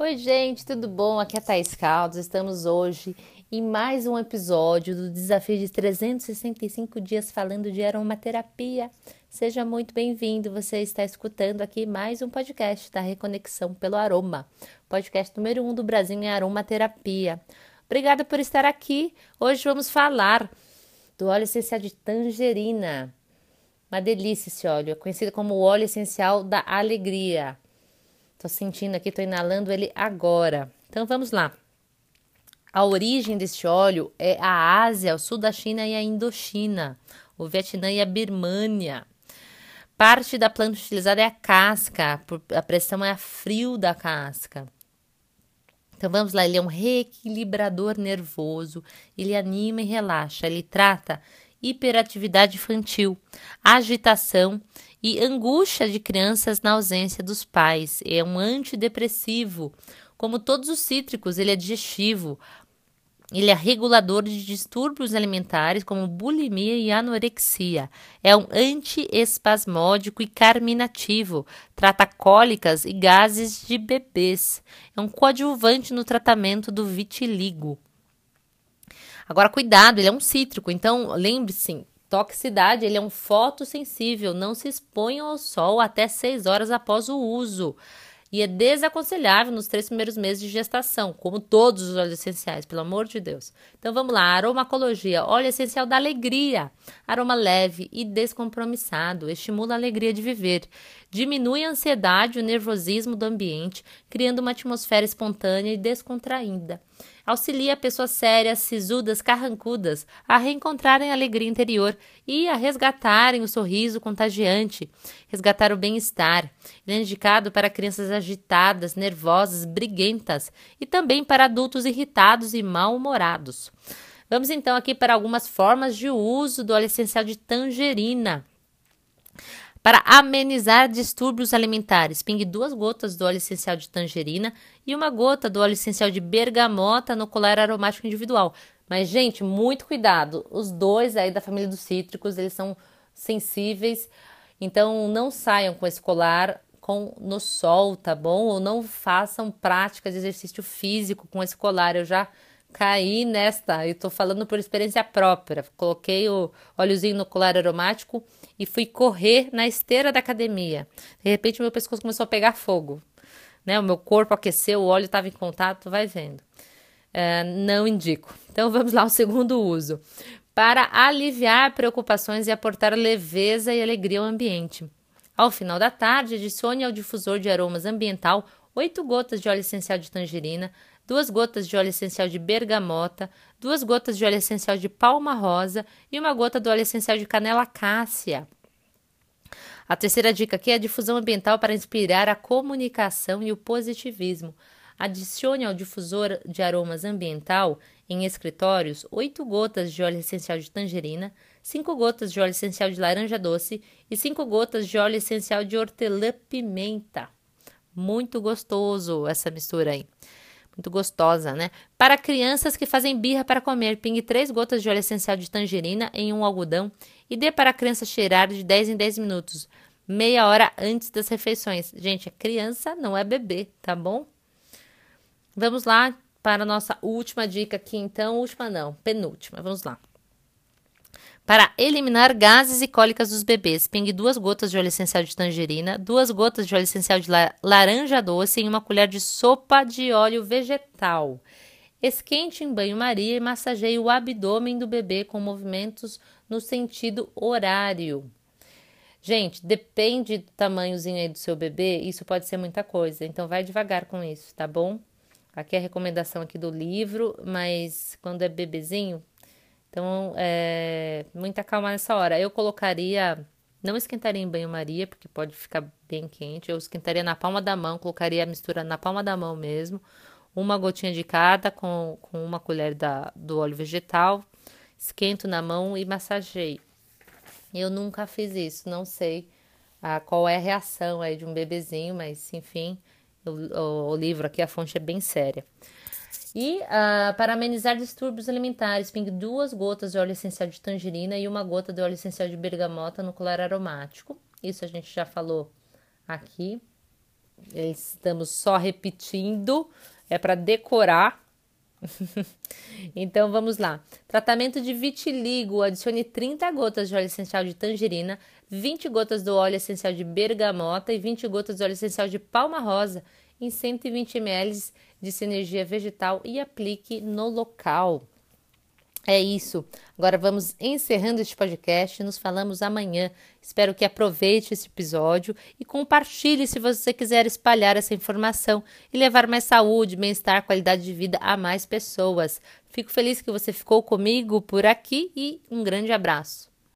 Oi, gente, tudo bom? Aqui é a Thais Caldas. Estamos hoje em mais um episódio do desafio de 365 dias falando de aromaterapia. Seja muito bem-vindo. Você está escutando aqui mais um podcast da Reconexão pelo Aroma, podcast número um do Brasil em aromaterapia. Obrigada por estar aqui. Hoje vamos falar do óleo essencial de tangerina. Uma delícia esse óleo, é conhecido como o óleo essencial da alegria. Tô sentindo aqui, tô inalando ele agora. Então vamos lá. A origem deste óleo é a Ásia, o sul da China e a Indochina, o Vietnã e a Birmânia. Parte da planta utilizada é a casca, a pressão é a frio da casca. Então vamos lá, ele é um reequilibrador nervoso, ele anima e relaxa, ele trata hiperatividade infantil, agitação e angústia de crianças na ausência dos pais. É um antidepressivo. Como todos os cítricos, ele é digestivo. Ele é regulador de distúrbios alimentares como bulimia e anorexia. É um antiespasmódico e carminativo. Trata cólicas e gases de bebês. É um coadjuvante no tratamento do vitiligo. Agora, cuidado, ele é um cítrico, então lembre-se, toxicidade, ele é um fotossensível, não se expõe ao sol até 6 horas após o uso. E é desaconselhável nos três primeiros meses de gestação, como todos os óleos essenciais, pelo amor de Deus. Então vamos lá, aromacologia, óleo essencial da alegria, aroma leve e descompromissado, estimula a alegria de viver, diminui a ansiedade e o nervosismo do ambiente, criando uma atmosfera espontânea e descontraída. Auxilia pessoas sérias, sisudas, carrancudas a reencontrarem a alegria interior e a resgatarem o sorriso contagiante, resgatar o bem-estar. Ele é indicado para crianças agitadas, nervosas, briguentas e também para adultos irritados e mal-humorados. Vamos então aqui para algumas formas de uso do óleo essencial de tangerina. Para amenizar distúrbios alimentares, pingue duas gotas do óleo essencial de tangerina e uma gota do óleo essencial de bergamota no colar aromático individual. Mas, gente, muito cuidado. Os dois aí da família dos cítricos, eles são sensíveis. Então, não saiam com esse colar com, no sol, tá bom? Ou não façam prática de exercício físico com esse colar. Eu já caí nesta, e tô falando por experiência própria. Coloquei o óleozinho no colar aromático e fui correr na esteira da academia. De repente, meu pescoço começou a pegar fogo. Né? O meu corpo aqueceu, o óleo estava em contato, vai vendo. É, não indico. Então vamos lá ao segundo uso. Para aliviar preocupações e aportar leveza e alegria ao ambiente. Ao final da tarde, adicione ao difusor de aromas ambiental 8 gotas de óleo essencial de tangerina, 2 gotas de óleo essencial de bergamota, 2 gotas de óleo essencial de palma rosa e uma gota do óleo essencial de canela cássia. A terceira dica aqui é a difusão ambiental para inspirar a comunicação e o positivismo. Adicione ao difusor de aromas ambiental em escritórios 8 gotas de óleo essencial de tangerina, 5 gotas de óleo essencial de laranja doce e 5 gotas de óleo essencial de hortelã-pimenta. Muito gostoso essa mistura aí. Muito gostosa, né? Para crianças que fazem birra para comer, pingue 3 gotas de óleo essencial de tangerina em um algodão e dê para a criança cheirar de 10 em 10 minutos, meia hora antes das refeições. Gente, é criança, não é bebê, tá bom? Vamos lá para a nossa última dica aqui, então. Última não, penúltima. Vamos lá. Para eliminar gases e cólicas dos bebês, pingue duas gotas de óleo essencial de tangerina, duas gotas de óleo essencial de laranja doce em uma colher de sopa de óleo vegetal. Esquente em banho-maria e massageie o abdômen do bebê com movimentos no sentido horário. Gente, depende do tamanhozinho aí do seu bebê, isso pode ser muita coisa, então vai devagar com isso, tá bom? Aqui é a recomendação aqui do livro, mas quando é bebezinho, então, é, muita calma nessa hora. Eu colocaria, não esquentaria em banho-maria, porque pode ficar bem quente. Eu esquentaria na palma da mão, colocaria a mistura na palma da mão mesmo. Uma gotinha de cada com, com uma colher da, do óleo vegetal. Esquento na mão e massageio. Eu nunca fiz isso, não sei ah, qual é a reação aí de um bebezinho, mas enfim, o, o, o livro aqui, a fonte é bem séria. E uh, para amenizar distúrbios alimentares, pingue duas gotas de óleo essencial de tangerina e uma gota de óleo essencial de bergamota no colar aromático. Isso a gente já falou aqui. estamos só repetindo, é para decorar. então vamos lá. Tratamento de vitiligo: adicione 30 gotas de óleo essencial de tangerina, 20 gotas do óleo essencial de bergamota e 20 gotas do óleo essencial de palma rosa em 120 ml de sinergia vegetal e aplique no local. É isso. Agora vamos encerrando este podcast. Nos falamos amanhã. Espero que aproveite esse episódio e compartilhe se você quiser espalhar essa informação e levar mais saúde, bem-estar, qualidade de vida a mais pessoas. Fico feliz que você ficou comigo por aqui e um grande abraço.